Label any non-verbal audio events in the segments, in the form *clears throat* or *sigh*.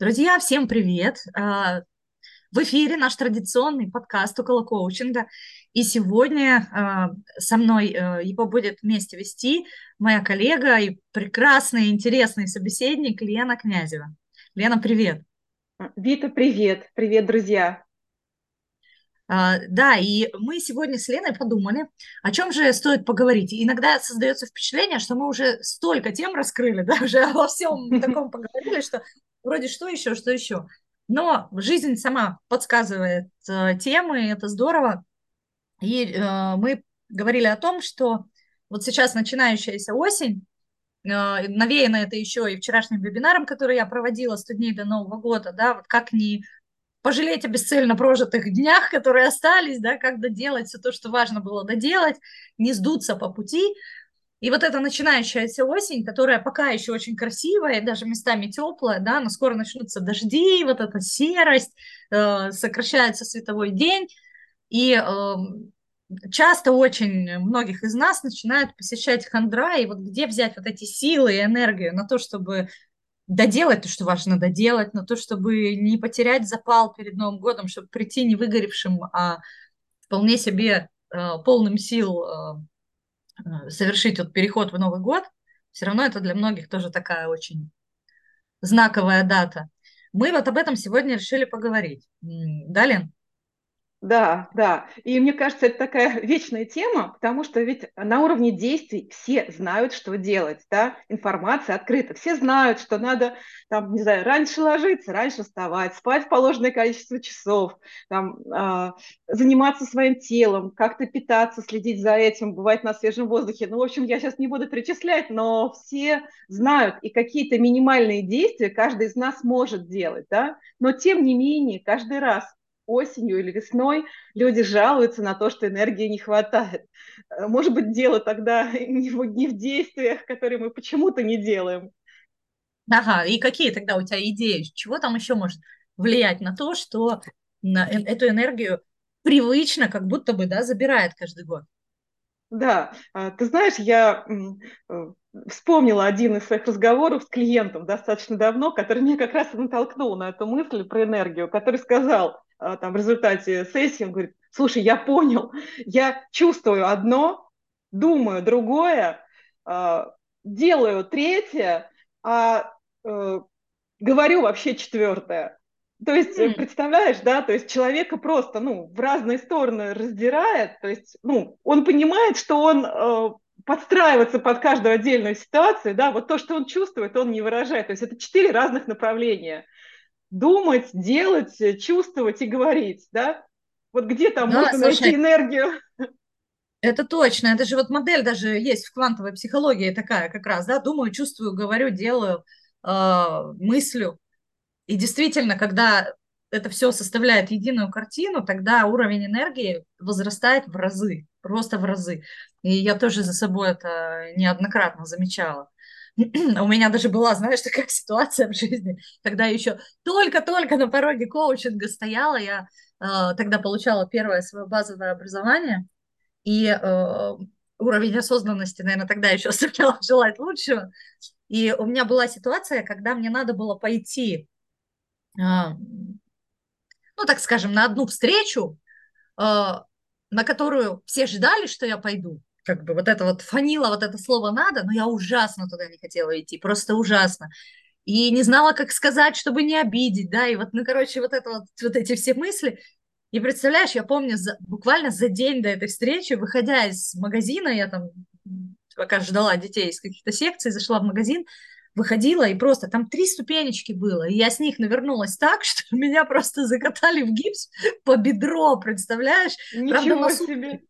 Друзья, всем привет! А, в эфире наш традиционный подкаст около коучинга. И сегодня а, со мной э, его будет вместе вести моя коллега и прекрасный, интересный собеседник Лена Князева. Лена, привет! Вита, привет! Привет, друзья! А, да, и мы сегодня с Леной подумали, о чем же стоит поговорить. иногда создается впечатление, что мы уже столько тем раскрыли, да, уже во всем таком поговорили, что вроде что еще, что еще. Но жизнь сама подсказывает э, темы, это здорово. И э, мы говорили о том, что вот сейчас начинающаяся осень, э, навеяно это еще и вчерашним вебинаром, который я проводила 100 дней до Нового года, да, вот как не пожалеть о бесцельно прожитых днях, которые остались, да, как доделать все то, что важно было доделать, не сдуться по пути. И вот эта начинающаяся осень, которая пока еще очень красивая, даже местами теплая, да, но скоро начнутся дожди, вот эта серость, э, сокращается световой день, и э, часто очень многих из нас начинают посещать хандра, и вот где взять вот эти силы и энергию на то, чтобы доделать то, что важно доделать, на то, чтобы не потерять запал перед Новым годом, чтобы прийти не выгоревшим, а вполне себе э, полным сил э, совершить вот переход в Новый год, все равно это для многих тоже такая очень знаковая дата. Мы вот об этом сегодня решили поговорить. Да, Лен? Да, да. И мне кажется, это такая *laughs* вечная тема, потому что ведь на уровне действий все знают, что делать, да, информация открыта. Все знают, что надо, там, не знаю, раньше ложиться, раньше вставать, спать положенное количество часов, там, э, заниматься своим телом, как-то питаться, следить за этим, бывать на свежем воздухе. Ну, в общем, я сейчас не буду перечислять, но все знают, и какие-то минимальные действия каждый из нас может делать, да, но тем не менее, каждый раз осенью или весной люди жалуются на то, что энергии не хватает. Э, может быть, дело тогда *laughs* не в, не в действиях, которые мы почему-то не делаем. Ага, и какие тогда у тебя идеи? Чего там еще может влиять на то, что на э, эту энергию привычно как будто бы да, забирает каждый год? Да, а, ты знаешь, я э, вспомнила один из своих разговоров с клиентом достаточно давно, который меня как раз натолкнул на эту мысль про энергию, который сказал, а, там, в результате сессии, он говорит, слушай, я понял, я чувствую одно, думаю другое, а, делаю третье, а э, говорю вообще четвертое. То есть, mm. представляешь, да, то есть человека просто, ну, в разные стороны раздирает, то есть, ну, он понимает, что он э, подстраивается под каждую отдельную ситуацию, да, вот то, что он чувствует, он не выражает. То есть это четыре разных направления думать, делать, чувствовать и говорить, да? Вот где там да, можно слушай, найти энергию? Это точно, это же вот модель даже есть в квантовой психологии такая как раз, да, думаю, чувствую, говорю, делаю, э, мыслю. И действительно, когда это все составляет единую картину, тогда уровень энергии возрастает в разы, просто в разы. И я тоже за собой это неоднократно замечала. *clears throat* У меня даже была, знаешь, такая *laughs* ситуация в жизни, когда еще только-только на пороге коучинга стояла, я э, тогда получала первое свое базовое образование, и э, уровень осознанности, наверное, тогда еще *laughs* оставлял желать лучшего. И у меня была ситуация, когда мне надо было пойти, э, ну, так скажем, на одну встречу, э, на которую все ждали, что я пойду, как бы вот это вот фанило, вот это слово надо, но я ужасно туда не хотела идти, просто ужасно. И не знала, как сказать, чтобы не обидеть, да, и вот, ну, короче, вот это вот, вот эти все мысли. И представляешь, я помню, за, буквально за день до этой встречи, выходя из магазина, я там пока ждала детей из каких-то секций, зашла в магазин, выходила, и просто там три ступенечки было, и я с них навернулась так, *laughs* что меня просто закатали в гипс по бедро, представляешь? Ничего Правда, себе!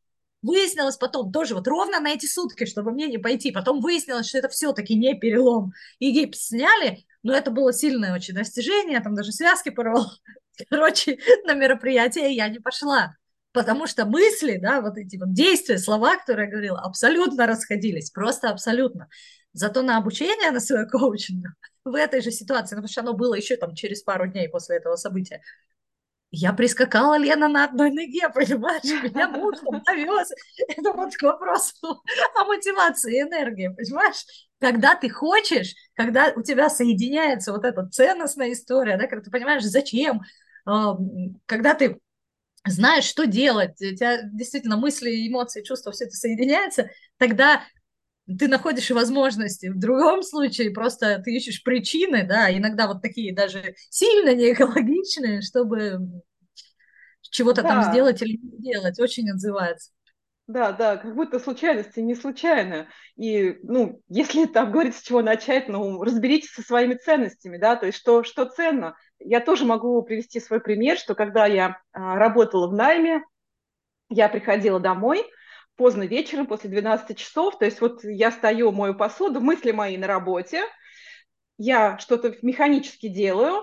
Выяснилось потом, тоже вот ровно на эти сутки, чтобы мне не пойти, потом выяснилось, что это все-таки не перелом. И гипс сняли, но это было сильное очень достижение, там даже связки порвало. *laughs* Короче, на мероприятие я не пошла, потому что мысли, да, вот эти вот действия, слова, которые я говорила, абсолютно расходились, просто абсолютно. Зато на обучение, на свое коучинг *laughs* в этой же ситуации, потому что оно было еще там через пару дней после этого события, я прискакала, Лена, на одной ноге, понимаешь? *laughs* Меня муж там довез. Это вот к вопросу *laughs* о мотивации и энергии, понимаешь? Когда ты хочешь, когда у тебя соединяется вот эта ценностная история, да, когда ты понимаешь, зачем, а, когда ты знаешь, что делать, у тебя действительно мысли, эмоции, чувства, все это соединяется, тогда ты находишь возможности. В другом случае просто ты ищешь причины, да, иногда вот такие даже сильно не экологичные, чтобы чего-то да. там сделать или не сделать. Очень отзывается. Да, да, как будто случайности не случайно. И, ну, если там говорить, с чего начать, ну, разберитесь со своими ценностями, да, то есть что, что ценно. Я тоже могу привести свой пример, что когда я а, работала в найме, я приходила домой, поздно вечером, после 12 часов, то есть вот я стою, мою посуду, мысли мои на работе, я что-то механически делаю,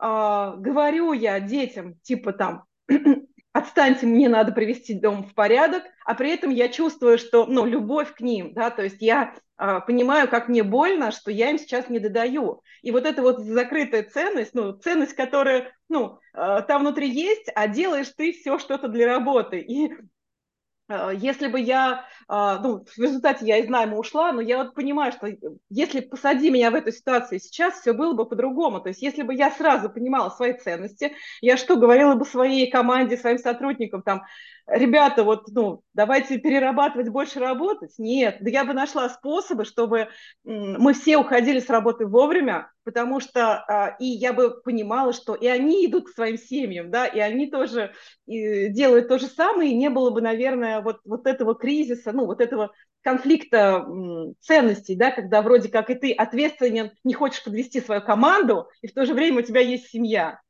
э, говорю я детям, типа там, *clears throat* отстаньте, мне надо привести дом в порядок, а при этом я чувствую, что, ну, любовь к ним, да, то есть я э, понимаю, как мне больно, что я им сейчас не додаю. И вот эта вот закрытая ценность, ну, ценность, которая, ну, э, там внутри есть, а делаешь ты все что-то для работы. И если бы я, а, ну, в результате я из найма ушла, но я вот понимаю, что если посади меня в эту ситуацию сейчас, все было бы по-другому. То есть если бы я сразу понимала свои ценности, я что, говорила бы своей команде, своим сотрудникам, там, ребята, вот, ну, давайте перерабатывать, больше работать. Нет, да я бы нашла способы, чтобы мы все уходили с работы вовремя, потому что а, и я бы понимала, что и они идут к своим семьям, да, и они тоже делают то же самое, и не было бы, наверное, вот, вот этого кризиса, ну, вот этого конфликта ценностей, да, когда вроде как и ты ответственен, не хочешь подвести свою команду, и в то же время у тебя есть семья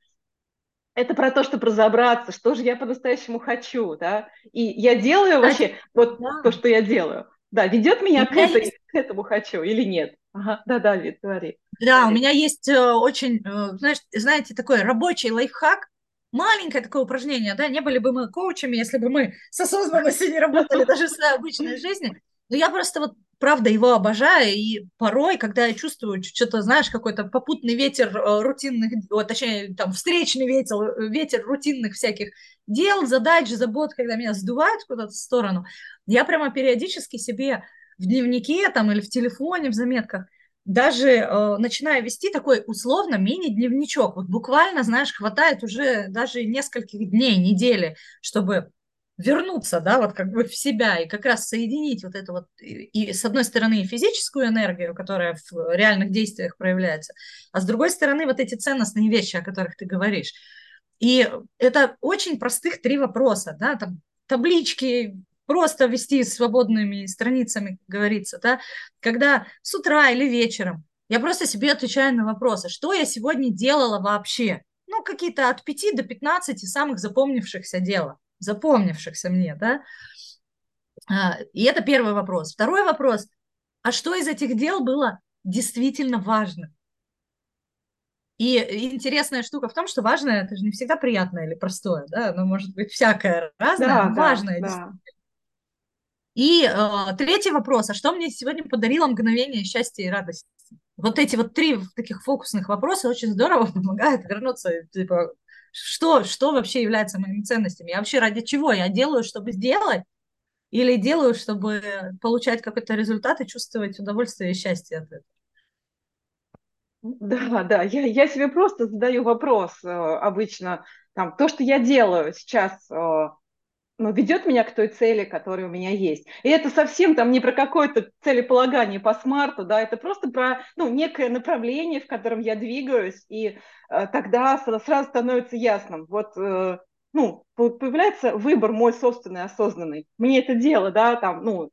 это про то, чтобы разобраться, что же я по-настоящему хочу, да, и я делаю вообще вот да. то, что я делаю. Да, ведет меня к, этой, есть... к этому хочу или нет? Ага, да, да, Вит, говори. Да, говори. у меня есть э, очень, э, знаешь, знаете, такой рабочий лайфхак, маленькое такое упражнение, да, не были бы мы коучами, если бы мы с осознанностью не работали даже в своей обычной жизни. Но я просто вот правда его обожаю, и порой, когда я чувствую что-то, знаешь, какой-то попутный ветер э, рутинных, точнее, там, встречный ветер, э, ветер рутинных всяких дел, задач, забот, когда меня сдувают куда-то в сторону, я прямо периодически себе в дневнике там или в телефоне, в заметках, даже э, начинаю вести такой условно мини-дневничок. Вот буквально, знаешь, хватает уже даже нескольких дней, недели, чтобы вернуться, да, вот как бы в себя и как раз соединить вот это вот, и, и с одной стороны физическую энергию, которая в реальных действиях проявляется, а с другой стороны вот эти ценностные вещи, о которых ты говоришь. И это очень простых три вопроса, да, там таблички, просто вести свободными страницами, как говорится, да, когда с утра или вечером я просто себе отвечаю на вопросы, что я сегодня делала вообще, ну, какие-то от 5 до 15 самых запомнившихся дела запомнившихся мне, да. А, и это первый вопрос. Второй вопрос. А что из этих дел было действительно важно? И интересная штука в том, что важное это же не всегда приятное или простое, да, оно может быть всякое разное, да, важное. Да, И э, третий вопрос, а что мне сегодня подарило мгновение счастья и радости? Вот эти вот три таких фокусных вопроса очень здорово *laughs* помогают вернуться типа, что, что вообще является моими ценностями? Я вообще ради чего? Я делаю, чтобы сделать? Или делаю, чтобы получать какой-то результат и чувствовать удовольствие и счастье от этого? Да, да, я, я себе просто задаю вопрос э, обычно, там, то, что я делаю сейчас, э, ну, ведет меня к той цели, которая у меня есть. И это совсем там не про какое-то целеполагание по смарту, да, это просто про, ну, некое направление, в котором я двигаюсь, и э, тогда сразу становится ясным. Вот, э, ну, появляется выбор мой собственный, осознанный. Мне это дело, да, там, ну,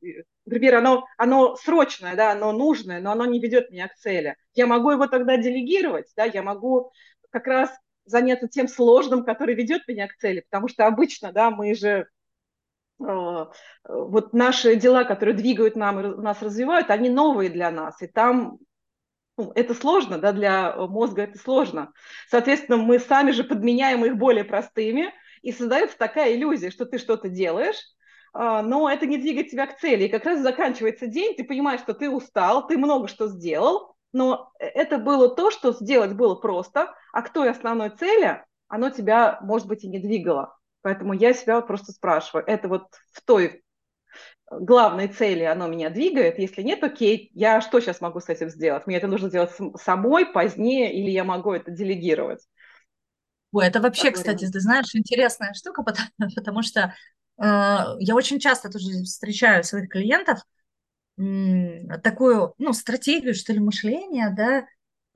например, оно, оно срочное, да, оно нужное, но оно не ведет меня к цели. Я могу его тогда делегировать, да, я могу как раз заняться тем сложным, который ведет меня к цели, потому что обычно, да, мы же вот наши дела, которые двигают нам, нас развивают, они новые для нас, и там ну, это сложно, да, для мозга это сложно. Соответственно, мы сами же подменяем их более простыми, и создается такая иллюзия, что ты что-то делаешь, а, но это не двигает тебя к цели. И как раз заканчивается день, ты понимаешь, что ты устал, ты много что сделал, но это было то, что сделать было просто, а к той основной цели оно тебя, может быть, и не двигало. Поэтому я себя просто спрашиваю, это вот в той главной цели оно меня двигает, если нет, окей, я что сейчас могу с этим сделать? Мне это нужно сделать самой позднее или я могу это делегировать? Ой, это вообще, кстати, ты знаешь, интересная штука, потому, *laughs* потому что э, я очень часто тоже встречаю своих клиентов м, такую, ну, стратегию, что ли, мышления, да,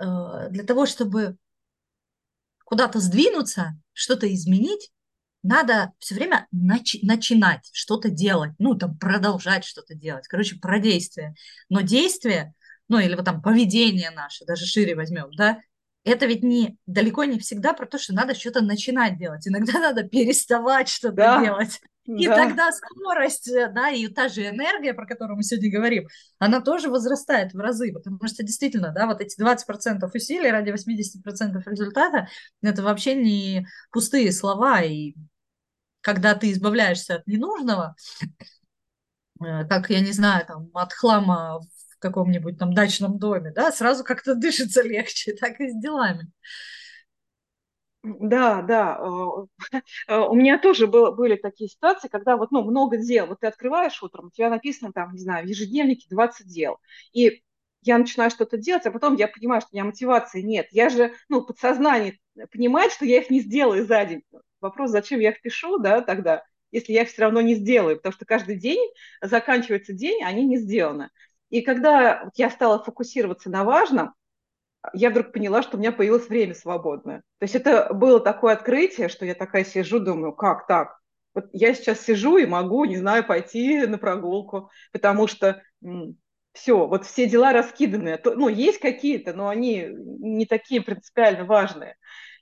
э, для того, чтобы куда-то сдвинуться, что-то изменить, надо все время нач- начинать что-то делать, ну, там, продолжать что-то делать. Короче, про действие. Но действие, ну, или вот там поведение наше, даже шире возьмем, да, это ведь не далеко не всегда про то, что надо что-то начинать делать. Иногда *laughs* надо переставать что-то да. делать. И да. тогда скорость, э, да, и та же энергия, про которую мы сегодня говорим, она тоже возрастает в разы, потому что действительно, да, вот эти 20% усилий ради 80% результата, это вообще не пустые слова, и когда ты избавляешься от ненужного, э, как, я не знаю, там, от хлама в каком-нибудь там дачном доме, да, сразу как-то дышится легче, *laughs* так и с делами. Да, да. Э, у меня тоже было, были такие ситуации, когда вот, ну, много дел. Вот ты открываешь утром, у тебя написано там, не знаю, в ежедневнике 20 дел. И я начинаю что-то делать, а потом я понимаю, что у меня мотивации нет. Я же, ну, подсознание понимает, что я их не сделаю за день. Вопрос, зачем я их пишу, да, тогда, если я их все равно не сделаю, потому что каждый день заканчивается день, они не сделаны. И когда я стала фокусироваться на важном, я вдруг поняла, что у меня появилось время свободное. То есть это было такое открытие, что я такая сижу, думаю, как так? Вот я сейчас сижу и могу, не знаю, пойти на прогулку, потому что все, вот все дела раскиданы. Ну, есть какие-то, но они не такие принципиально важные.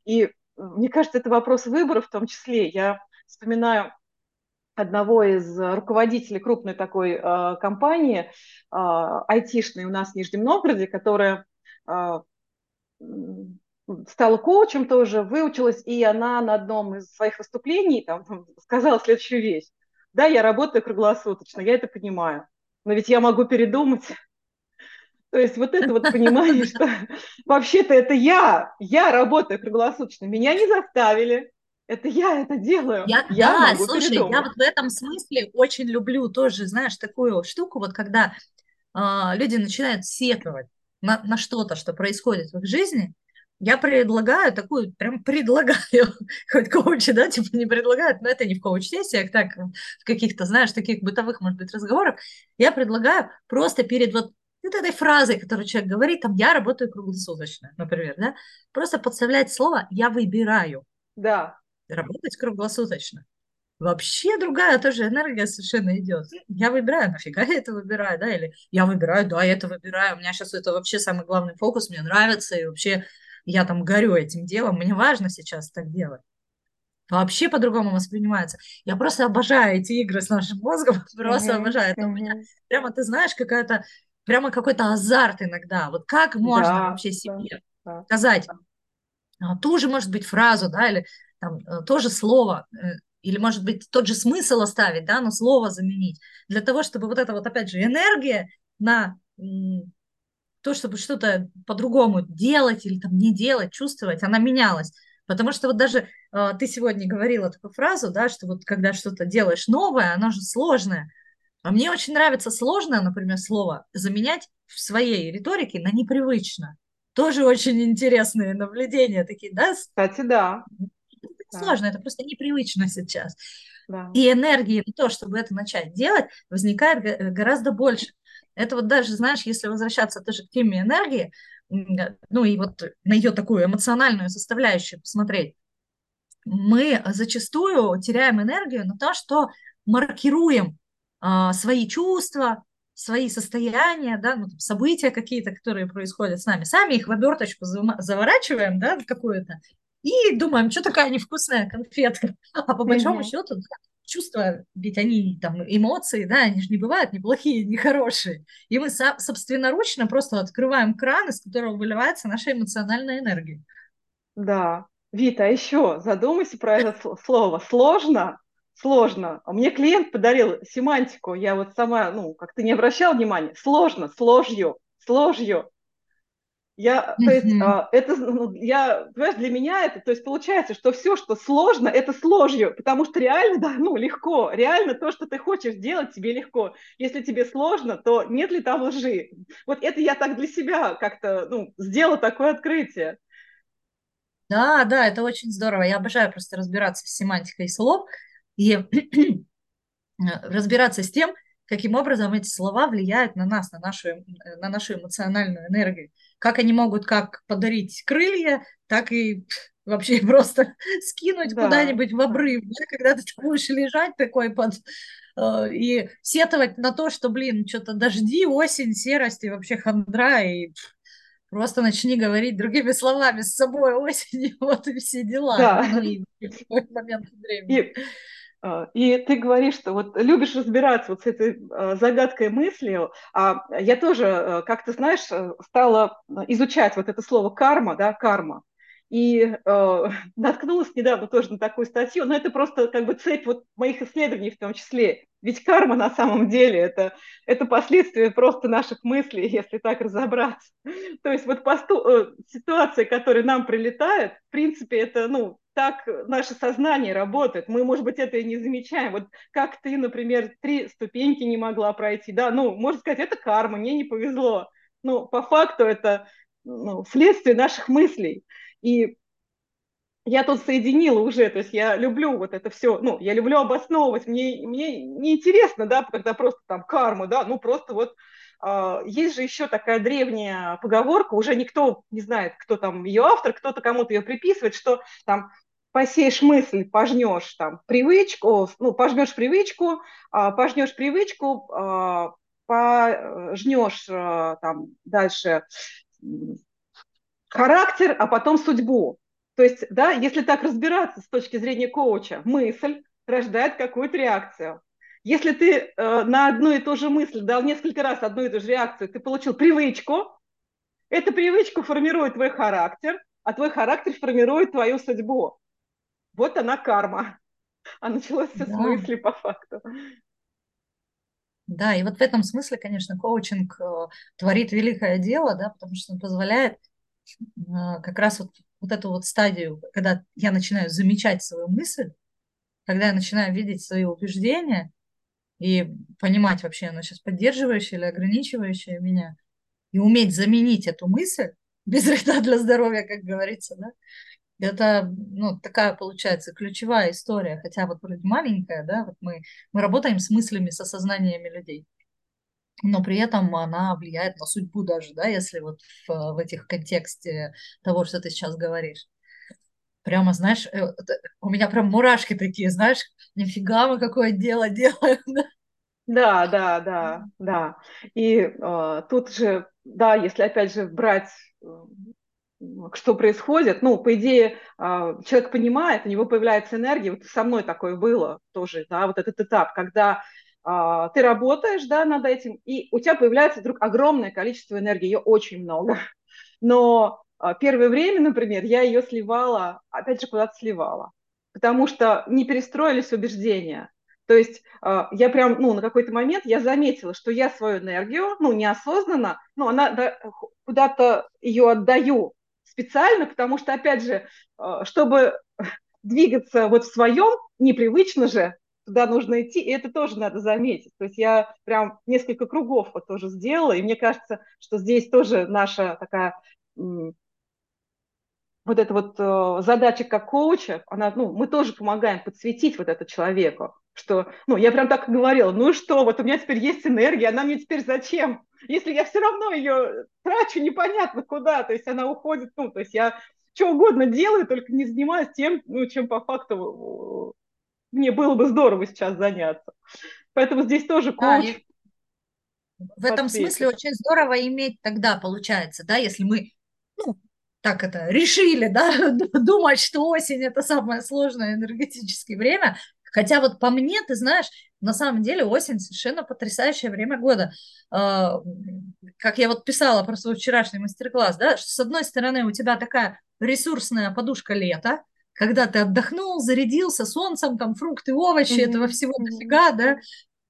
И мне кажется, это вопрос выбора в том числе. Я вспоминаю одного из руководителей крупной такой э, компании, э, айтишной у нас в Нижнем Новгороде, которая э, стала коучем тоже, выучилась, и она на одном из своих выступлений там, сказала следующую вещь. Да, я работаю круглосуточно, я это понимаю, но ведь я могу передумать. То есть вот это вот понимание, что *laughs* вообще-то это я, я работаю круглосуточно, меня не заставили, это я это делаю. Я, я да, могу слушай, передумать. я вот в этом смысле очень люблю тоже, знаешь, такую штуку, вот когда э, люди начинают сетовать на, на что-то, что происходит в их жизни, я предлагаю такую, прям предлагаю, *laughs* хоть коучи, да, типа не предлагают, но это не в коуч-сессиях, так, в каких-то, знаешь, таких бытовых, может быть, разговорах, я предлагаю просто перед вот вот этой фразой, которую человек говорит, там, я работаю круглосуточно, например, да, просто подставлять слово «я выбираю». Да. Работать круглосуточно. Вообще другая тоже энергия совершенно идет. Я выбираю, нафига я это выбираю, да, или я выбираю, да, я это выбираю, у меня сейчас это вообще самый главный фокус, мне нравится, и вообще я там горю этим делом, мне важно сейчас так делать вообще по-другому воспринимается. Я просто обожаю эти игры с нашим мозгом, *laughs* просто mm-hmm. обожаю. Это mm-hmm. у меня прямо, ты знаешь, какая-то прямо какой-то азарт иногда. Вот как можно да, вообще себе да, сказать да. ту же, может быть, фразу, да, или там э, то же слово, э, или, может быть, тот же смысл оставить, да, но слово заменить, для того, чтобы вот эта вот, опять же, энергия на то, чтобы что-то по-другому делать или там не делать, чувствовать, она менялась. Потому что вот даже э, ты сегодня говорила такую фразу, да, что вот когда что-то делаешь новое, оно же сложное. А мне очень нравится сложное, например, слово заменять в своей риторике на непривычно. Тоже очень интересные наблюдения такие, да? Кстати, да. Это сложно, это просто непривычно сейчас. Да. И энергии на то, чтобы это начать делать, возникает гораздо больше. Это вот даже, знаешь, если возвращаться тоже к теме энергии, ну и вот на ее такую эмоциональную составляющую посмотреть, мы зачастую теряем энергию на то, что маркируем свои чувства, свои состояния, да, ну, события какие-то, которые происходят с нами, сами их в оберточку заворачиваем, да, какую-то, и думаем, что такая невкусная конфетка. *laughs* А по большому mm-hmm. счету, да, чувства, ведь они там эмоции, да, они же не бывают ни плохие, ни хорошие. И мы собственноручно просто открываем кран, из которого выливается наша эмоциональная энергия. Да. Вита, а еще задумайся про это слово. Сложно сложно. А мне клиент подарил семантику, я вот сама, ну, как-то не обращала внимания. Сложно, сложью, сложью. Я, то есть, а, это, ну, я, понимаешь, для меня это, то есть, получается, что все, что сложно, это с ложью, потому что реально, да, ну, легко, реально то, что ты хочешь делать, тебе легко. Если тебе сложно, то нет ли там лжи? Вот это я так для себя как-то, ну, сделала такое открытие. Да, да, это очень здорово. Я обожаю просто разбираться с семантикой слов и *clears throat* разбираться с тем, каким образом эти слова влияют на нас, на нашу, на нашу эмоциональную энергию. Как они могут как подарить крылья, так и *laughs* вообще *laughs* просто скинуть да. куда-нибудь в обрыв, да, когда ты будешь лежать такой под э, и сетовать на то, что, блин, что-то дожди, осень, серость и вообще хандра, и просто начни говорить другими словами с собой осенью, *laughs* вот и все дела. Да. Ну, и в момент времени. И и ты говоришь, что вот любишь разбираться вот с этой а, загадкой мыслью, а я тоже, э, как ты знаешь, э, стала изучать вот это слово карма, да, карма, и э, *laughs* наткнулась недавно тоже на такую статью, но это просто как бы цепь вот моих исследований в том числе. Ведь карма на самом деле это, это последствия просто наших мыслей, *laughs* если так разобраться. То есть вот посту, э, ситуация, которая нам прилетает, в принципе, это ну, так наше сознание работает. Мы, может быть, это и не замечаем. Вот как ты, например, три ступеньки не могла пройти, да, ну, можно сказать, это карма, мне не повезло. Ну, по факту это ну, следствие наших мыслей. И я тут соединила уже, то есть я люблю вот это все, ну, я люблю обосновывать, мне, мне неинтересно, да, когда просто там карма, да, ну, просто вот э, есть же еще такая древняя поговорка, уже никто не знает, кто там ее автор, кто-то кому-то ее приписывает, что там посеешь мысль, пожнешь там привычку, ну, пожнешь привычку, а, пожнешь привычку, а, пожнешь а, там дальше характер, а потом судьбу. То есть, да, если так разбираться с точки зрения коуча, мысль рождает какую-то реакцию. Если ты э, на одну и ту же мысль дал несколько раз одну и ту же реакцию, ты получил привычку, эта привычка формирует твой характер, а твой характер формирует твою судьбу вот она карма. А началось все да. с мысли по факту. Да, и вот в этом смысле, конечно, коучинг э, творит великое дело, да, потому что он позволяет э, как раз вот, вот эту вот стадию, когда я начинаю замечать свою мысль, когда я начинаю видеть свои убеждения и понимать вообще, оно сейчас поддерживающее или ограничивающее меня, и уметь заменить эту мысль без *laughs* вреда для здоровья, как говорится, да, это, ну, такая получается ключевая история, хотя вот вроде маленькая, да, вот мы, мы работаем с мыслями, с осознаниями людей, но при этом она влияет на судьбу даже, да, если вот в, в этих контексте того, что ты сейчас говоришь. Прямо, знаешь, э, у меня прям мурашки такие, знаешь, нифига мы какое дело делаем, *laughs* да? Да, да, да, да. И э, тут же, да, если опять же брать э, что происходит. Ну, по идее, а, человек понимает, у него появляется энергия. Вот со мной такое было тоже, да, вот этот этап, когда а, ты работаешь, да, над этим, и у тебя появляется вдруг огромное количество энергии, ее очень много. *laughs* Но а, первое время, например, я ее сливала, опять же, куда-то сливала, потому что не перестроились убеждения. То есть я прям, ну, на какой-то момент я заметила, что я свою энергию, ну, неосознанно, ну, она да, куда-то ее отдаю, специально, потому что, опять же, э, чтобы двигаться вот в своем, непривычно же, туда нужно идти, и это тоже надо заметить. То есть я прям несколько кругов вот тоже сделала, и мне кажется, что здесь тоже наша такая вот эта вот э, задача как коуча, она, ну, мы тоже помогаем подсветить вот это человеку, что, ну, я прям так и говорила, ну что, вот у меня теперь есть энергия, она мне теперь зачем? Если я все равно ее трачу непонятно куда, то есть она уходит, ну, то есть я что угодно делаю, только не занимаюсь тем, ну, чем по факту э, мне было бы здорово сейчас заняться. Поэтому здесь тоже коуч. Да, в этом смысле очень здорово иметь тогда, получается, да, если мы ну, так это решили, да, *laughs* думать, что осень это самое сложное энергетическое время, Хотя вот по мне, ты знаешь, на самом деле осень совершенно потрясающее время года. А, как я вот писала про свой вчерашний мастер-класс, да, что с одной стороны у тебя такая ресурсная подушка лета, когда ты отдохнул, зарядился солнцем, там фрукты, овощи, mm-hmm. этого всего дофига, да,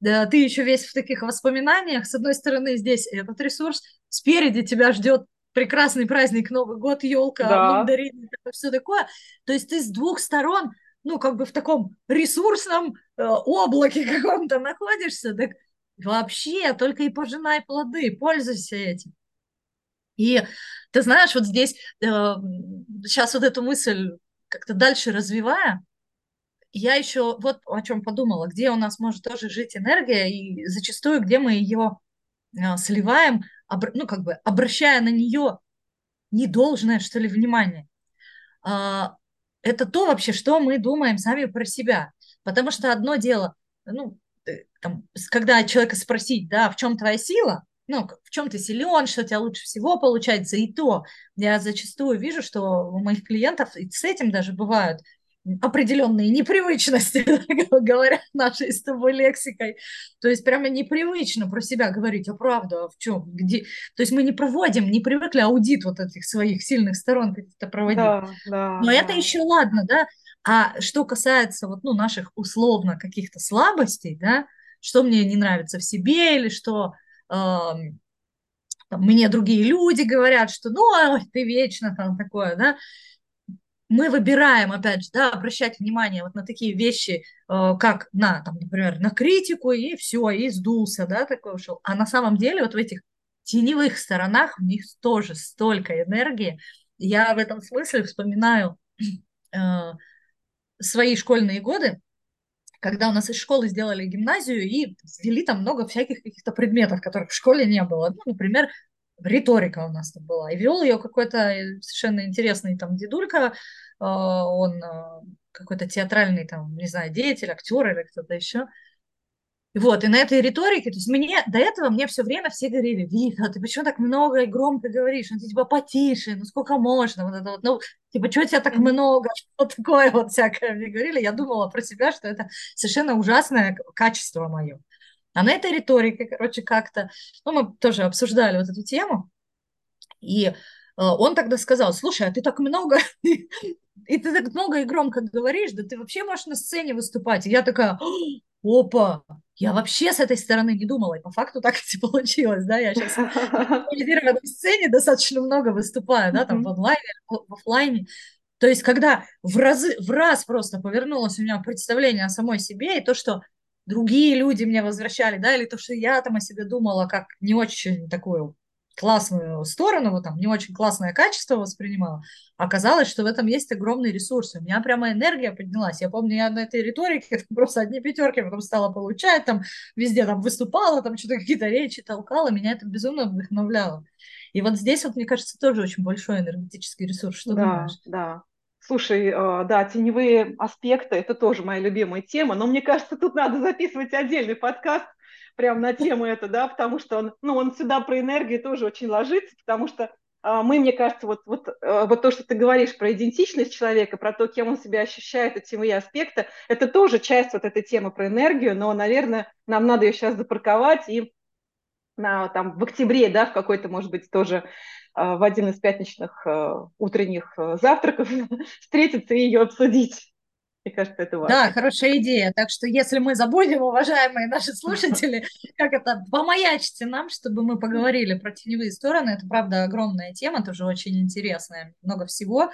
да, ты еще весь в таких воспоминаниях. С одной стороны, здесь этот ресурс, спереди тебя ждет прекрасный праздник, Новый год, елка, Да. мандарины, все такое. То есть ты с двух сторон, ну, как бы в таком ресурсном э, облаке *laughs* каком-то находишься, так вообще только и пожинай плоды, пользуйся этим. И ты знаешь, вот здесь э, сейчас вот эту мысль как-то дальше развивая, я еще вот о чем подумала, где у нас может тоже жить энергия, и зачастую где мы ее э, сливаем, обр- ну, как бы обращая на нее недолжное, что ли, внимание. А, это то вообще, что мы думаем сами про себя. Потому что одно дело, ну, э, там, когда человека спросить, да, в чем твоя сила, ну, в чем ты силен, что у тебя лучше всего получается, и то я зачастую вижу, что у моих клиентов и с этим даже бывают определенные непривычности, *laughs* говоря нашей с тобой лексикой. То есть прямо непривычно про себя говорить, а правда, а в чем, где. То есть мы не проводим, не привыкли аудит вот этих своих сильных сторон каких-то проводить. Да, да, Но да. это еще ладно, да. А что касается вот, ну, наших условно каких-то слабостей, да, что мне не нравится в себе или что э, там, мне другие люди говорят, что ну, ой, ты вечно там такое, да, мы выбираем, опять же, да, обращать внимание вот на такие вещи, э, как на, там, например, на критику, и все, и сдулся, да, такой ушел. А на самом деле вот в этих теневых сторонах у них тоже столько энергии. Я в этом смысле вспоминаю э, свои школьные годы, когда у нас из школы сделали гимназию и ввели там много всяких каких-то предметов, которых в школе не было. Ну, например, риторика у нас там была. И вел ее какой-то совершенно интересный там дедулька, он какой-то театральный там, не знаю, деятель, актер или кто-то еще. Вот, и на этой риторике, то есть мне, до этого мне все время все говорили, Вика, ты почему так много и громко говоришь, ну, ты типа потише, ну, сколько можно, вот это вот, ну, типа, что тебя так много, *laughs* вот такое вот всякое мне говорили, я думала про себя, что это совершенно ужасное качество мое. А на этой риторике, короче, как-то, ну, мы тоже обсуждали вот эту тему, и он тогда сказал, слушай, а ты так много, *laughs* и ты так много и громко говоришь, да ты вообще можешь на сцене выступать. И я такая, опа, я вообще с этой стороны не думала, и по факту так *laughs* и получилось, да, я сейчас *laughs* на сцене достаточно много выступаю, да, там в онлайне, в офлайне, то есть когда в, разы, в раз просто повернулось у меня представление о самой себе, и то, что другие люди мне возвращали, да, или то, что я там о себе думала как не очень такую классную сторону, вот там не очень классное качество воспринимала, оказалось, что в этом есть огромный ресурс. У меня прямо энергия поднялась. Я помню, я на этой риторике просто одни пятерки потом стала получать, там везде там выступала, там что-то какие-то речи толкала, меня это безумно вдохновляло. И вот здесь вот, мне кажется, тоже очень большой энергетический ресурс. Что да, думаешь? Да, Слушай, да, теневые аспекты – это тоже моя любимая тема, но мне кажется, тут надо записывать отдельный подкаст, прям на тему это, да, потому что он, ну, он сюда про энергию тоже очень ложится, потому что а, мы, мне кажется, вот, вот, э, вот то, что ты говоришь про идентичность человека, про то, кем он себя ощущает, эти мои аспекты, это тоже часть вот этой темы про энергию, но, наверное, нам надо ее сейчас запарковать и на, там, в октябре, да, в какой-то, может быть, тоже а, в один из пятничных э, утренних э, завтраков *laughs* встретиться и ее обсудить. Мне кажется, это важно. Да, хорошая идея. Так что если мы забудем, уважаемые наши слушатели, как это, помаячьте нам, чтобы мы поговорили про теневые стороны. Это, правда, огромная тема, тоже очень интересная, много всего.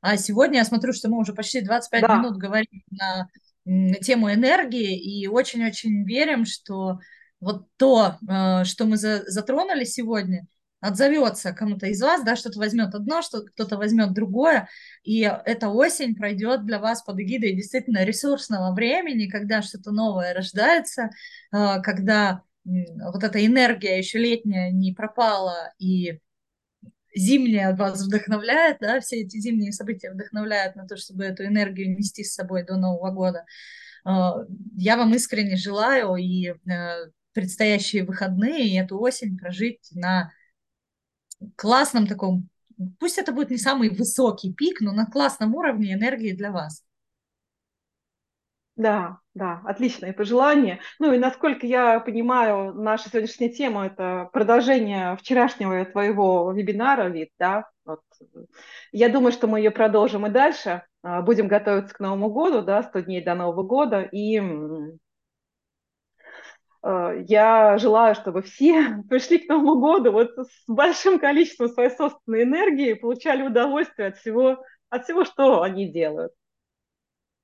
А сегодня я смотрю, что мы уже почти 25 да. минут говорим на, на тему энергии, и очень-очень верим, что вот то, э, что мы затронули сегодня – отзовется кому-то из вас, да, что-то возьмет одно, что кто-то возьмет другое, и эта осень пройдет для вас под эгидой действительно ресурсного времени, когда что-то новое рождается, а, когда вот эта энергия еще летняя не пропала, и зимняя вас вдохновляет, да, все эти зимние события вдохновляют на то, чтобы эту энергию нести с собой до Нового года. А, я вам искренне желаю и э, предстоящие выходные, и эту осень прожить на классном таком, пусть это будет не самый высокий пик, но на классном уровне энергии для вас. Да, да, отличное пожелание. Ну и насколько я понимаю, наша сегодняшняя тема – это продолжение вчерашнего твоего вебинара, вид, да? Вот. Я думаю, что мы ее продолжим и дальше. А, будем готовиться к Новому году, да, 100 дней до Нового года. И я желаю, чтобы все *laughs* пришли к Новому году вот с большим количеством своей собственной энергии, получали удовольствие от всего, от всего, что они делают.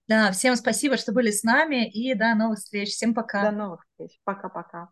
Да, всем спасибо, что были с нами, и до новых встреч. Всем пока. До новых встреч. Пока-пока.